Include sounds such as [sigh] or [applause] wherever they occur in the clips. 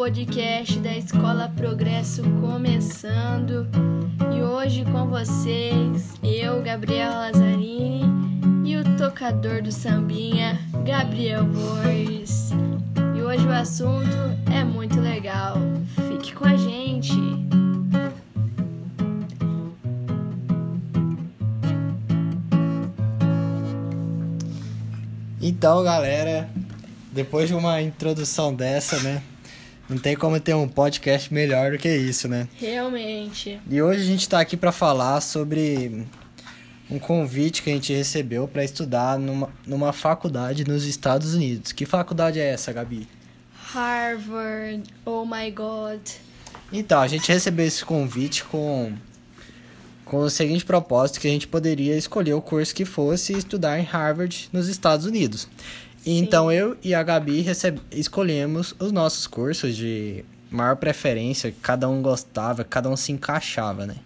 podcast da Escola Progresso começando. E hoje com vocês, eu, Gabriel Lazzarini, e o tocador do sambinha, Gabriel Borges. E hoje o assunto é muito legal. Fique com a gente. Então, galera, depois de uma introdução dessa, né? Não tem como ter um podcast melhor do que isso, né? Realmente. E hoje a gente tá aqui para falar sobre um convite que a gente recebeu para estudar numa, numa faculdade nos Estados Unidos. Que faculdade é essa, Gabi? Harvard, oh my god. Então, a gente recebeu esse convite com, com o seguinte propósito, que a gente poderia escolher o curso que fosse estudar em Harvard, nos Estados Unidos. E Então, eu e a Gabi recebe, escolhemos os nossos cursos de maior preferência, cada um gostava, cada um se encaixava, né?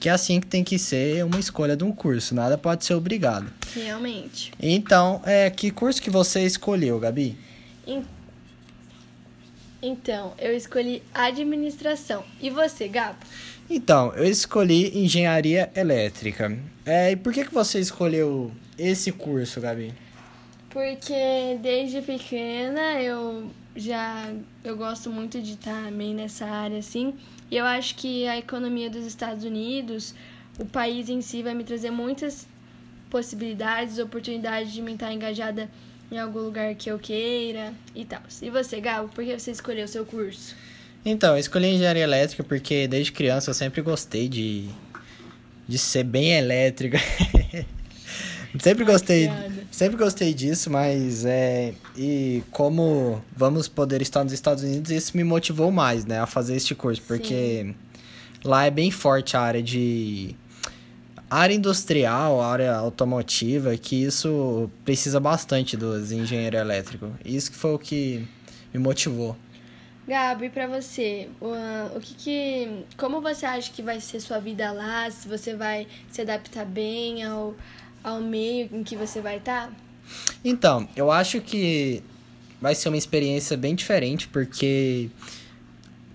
Que é assim que tem que ser uma escolha de um curso, nada pode ser obrigado. Realmente. Então, é, que curso que você escolheu, Gabi? En- Então, eu escolhi administração. E você, Gabo? Então, eu escolhi engenharia elétrica. É, e por que, que você escolheu esse curso, Gabi? Porque desde pequena eu já eu gosto muito de estar meio nessa área assim. E eu acho que a economia dos Estados Unidos, o país em si vai me trazer muitas possibilidades, oportunidades de me estar engajada em algum lugar que eu queira e tal. E você, Gabo, por que você escolheu o seu curso? Então, eu escolhi engenharia elétrica porque desde criança eu sempre gostei de, de ser bem elétrica. [laughs] sempre gostei, sempre gostei disso, mas é e como vamos poder estar nos Estados Unidos, isso me motivou mais, né, a fazer este curso, porque lá é bem forte a área de área industrial, área automotiva, que isso precisa bastante dos engenheiros elétricos. Isso que foi o que me motivou. Gabi, pra você, o, o que que, como você acha que vai ser sua vida lá? Se você vai se adaptar bem ao, ao meio em que você vai tá? estar? Então, eu acho que vai ser uma experiência bem diferente, porque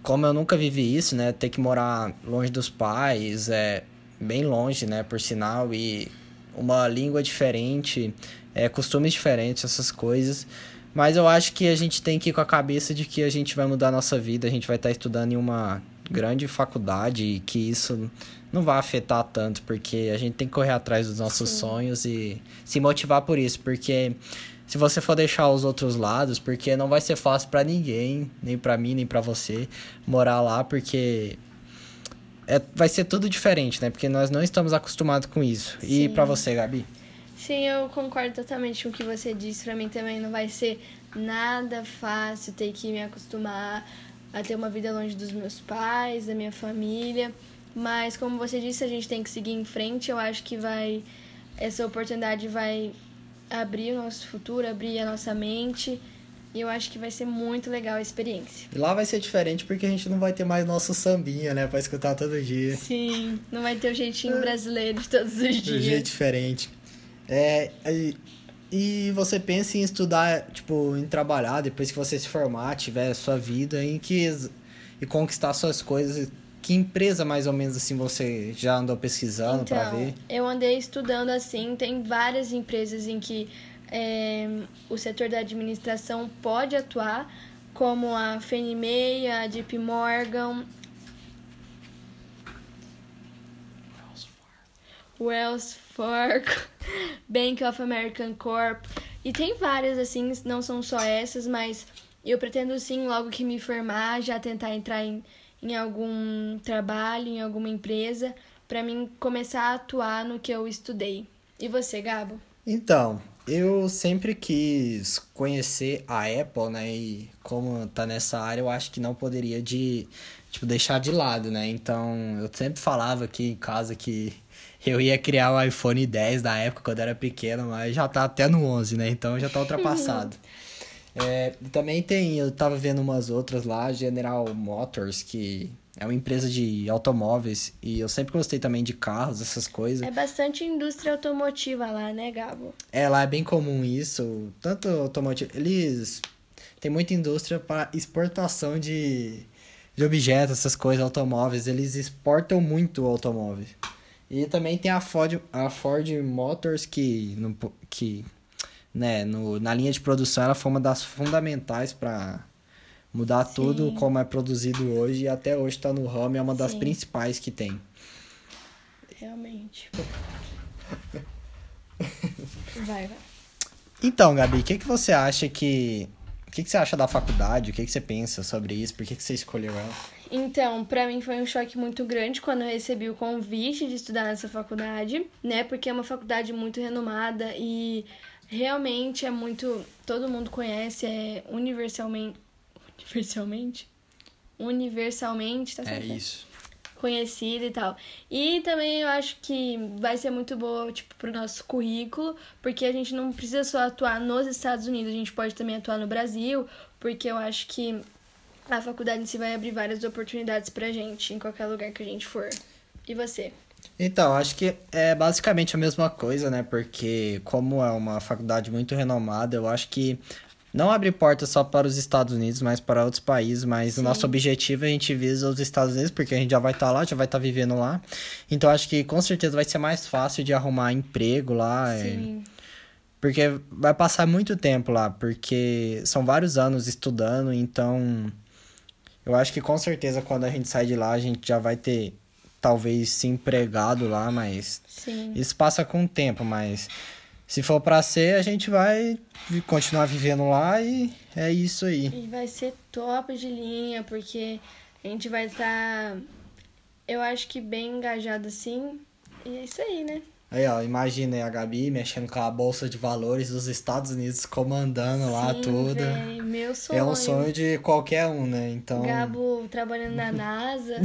como eu nunca vivi isso, né, ter que morar longe dos pais, é bem longe, né, por sinal, e uma língua diferente, é, costumes diferentes, essas coisas. Mas eu acho que a gente tem que ir com a cabeça de que a gente vai mudar a nossa vida, a gente vai estar estudando em uma grande faculdade e que isso não vai afetar tanto, porque a gente tem que correr atrás dos nossos Sim. sonhos e se motivar por isso, porque se você for deixar os outros lados, porque não vai ser fácil pra ninguém, nem pra mim, nem pra você morar lá, porque é, vai ser tudo diferente, né? Porque nós não estamos acostumados com isso. E Sim. pra você, Gabi? Sim, eu concordo totalmente com o que você disse. Pra mim também não vai ser nada fácil ter que me acostumar a ter uma vida longe dos meus pais, da minha família. Mas como você disse, a gente tem que seguir em frente. Eu acho que vai essa oportunidade vai abrir o nosso futuro, abrir a nossa mente. E eu acho que vai ser muito legal a experiência. E lá vai ser diferente porque a gente não vai ter mais nosso sambinha, né? Pra escutar todo dia. Sim, não vai ter o jeitinho brasileiro de todos os De um dias. jeito diferente. É, e, você pensa em estudar, tipo, em trabalhar depois que você se formar, tiver a sua vida, em que e conquistar suas coisas. Que empresa mais ou menos assim você já andou pesquisando pra Então, ver? eu andei estudando assim, tem várias empresas em que é, o setor da administração pode atuar, como a Mae, a JP Morgan, Wells Fargo, [laughs] Bank of American Corp. E tem várias assim, não são só essas, mas eu pretendo sim, logo que me formar, já tentar entrar em, em algum trabalho, em alguma empresa, para mim começar a atuar no que eu estudei. E você, Gabo? Então, eu sempre quis conhecer a Apple, né? E como tá nessa área, eu acho que não poderia de, tipo, deixar de lado, né? Então, eu sempre falava aqui em casa que eu ia criar o iPhone 10 da época, quando eu era pequeno, mas já tá até no 11, né? Então, já tá [laughs] ultrapassado. É, e também tem, eu tava vendo umas outras lá, General Motors, que é uma empresa de automóveis, e eu sempre gostei também de carros, essas coisas. É bastante indústria automotiva lá, né, Gabo? É, lá é bem comum isso. Tanto automotivo. Eles tem muita indústria para exportação de, de objetos, essas coisas, automóveis. Eles exportam muito automóvel. E também tem a Ford, a Ford Motors que, no, que né, no, na linha de produção ela foi uma das fundamentais para mudar Sim. tudo como é produzido hoje e até hoje está no ramo é uma das Sim. principais que tem. Realmente. vai, vai. Então, Gabi, o que, que você acha que. O que, que você acha da faculdade? O que, que você pensa sobre isso? Por que, que você escolheu ela? Então, para mim foi um choque muito grande quando eu recebi o convite de estudar nessa faculdade, né? Porque é uma faculdade muito renomada e realmente é muito. Todo mundo conhece, é universalmente. Universalmente? Universalmente, tá certo? É isso conhecida e tal. E também eu acho que vai ser muito boa, tipo, pro nosso currículo, porque a gente não precisa só atuar nos Estados Unidos, a gente pode também atuar no Brasil, porque eu acho que a faculdade em si vai abrir várias oportunidades pra gente em qualquer lugar que a gente for. E você? Então, acho que é basicamente a mesma coisa, né? Porque como é uma faculdade muito renomada, eu acho que não abre porta só para os Estados Unidos, mas para outros países. Mas Sim. o nosso objetivo é a gente visa os Estados Unidos, porque a gente já vai estar tá lá, já vai estar tá vivendo lá. Então acho que com certeza vai ser mais fácil de arrumar emprego lá. É. Sim. É... Porque vai passar muito tempo lá, porque são vários anos estudando, então eu acho que com certeza quando a gente sai de lá, a gente já vai ter talvez se empregado lá, mas Sim. isso passa com o tempo, mas se for para ser, a gente vai continuar vivendo lá e é isso aí. E vai ser top de linha, porque a gente vai estar, tá, eu acho que bem engajado assim. E é isso aí, né? Aí, ó, imagina a Gabi mexendo com a bolsa de valores dos Estados Unidos, comandando Sim, lá tudo. Véi, meu sonho. É um sonho de qualquer um, né? Então. Gabo trabalhando na NASA.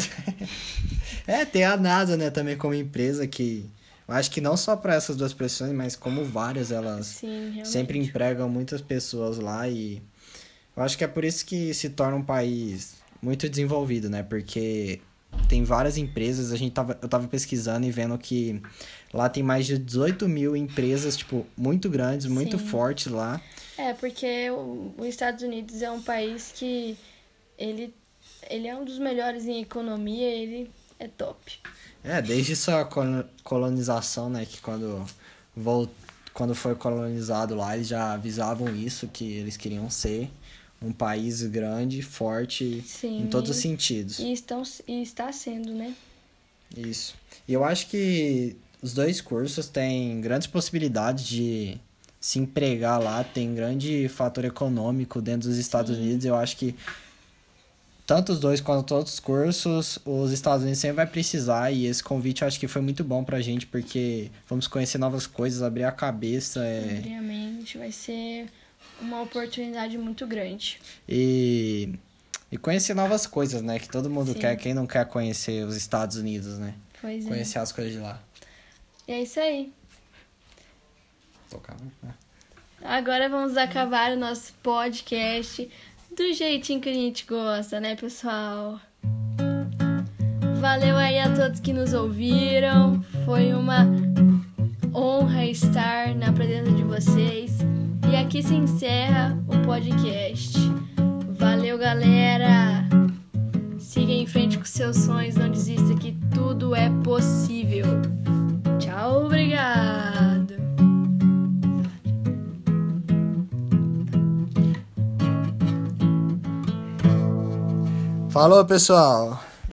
[laughs] é, tem a NASA, né, também como empresa que eu acho que não só para essas duas profissões, mas como várias, elas Sim, sempre empregam muitas pessoas lá e eu acho que é por isso que se torna um país muito desenvolvido, né? Porque tem várias empresas, a gente tava, eu tava pesquisando e vendo que lá tem mais de 18 mil empresas, tipo, muito grandes, muito Sim. fortes lá. É, porque os Estados Unidos é um país que ele, ele é um dos melhores em economia, ele é top. É, desde sua colonização, né? Que quando, volt... quando foi colonizado lá, eles já avisavam isso, que eles queriam ser um país grande, forte Sim, em todos os sentidos. E, estão, e está sendo, né? Isso. E eu acho que os dois cursos têm grandes possibilidades de se empregar lá, tem grande fator econômico dentro dos Estados Sim. Unidos. Eu acho que tanto os dois quanto todos os cursos, os Estados Unidos sempre vai precisar e esse convite eu acho que foi muito bom pra gente porque vamos conhecer novas coisas, abrir a cabeça. É... Abrir a mente, vai ser uma oportunidade muito grande. E, e conhecer novas coisas, né? Que todo mundo Sim. quer, quem não quer conhecer os Estados Unidos, né? Pois é. Conhecer as coisas de lá. E é isso aí. Tocar, né? Agora vamos acabar o nosso podcast do jeitinho que a gente gosta, né, pessoal? Valeu aí a todos que nos ouviram. Foi uma honra estar na presença de vocês. E aqui se encerra o podcast. Valeu, galera! Siga em frente com seus sonhos, não desista que tudo é possível. Tchau, obrigado! Falou, pessoal!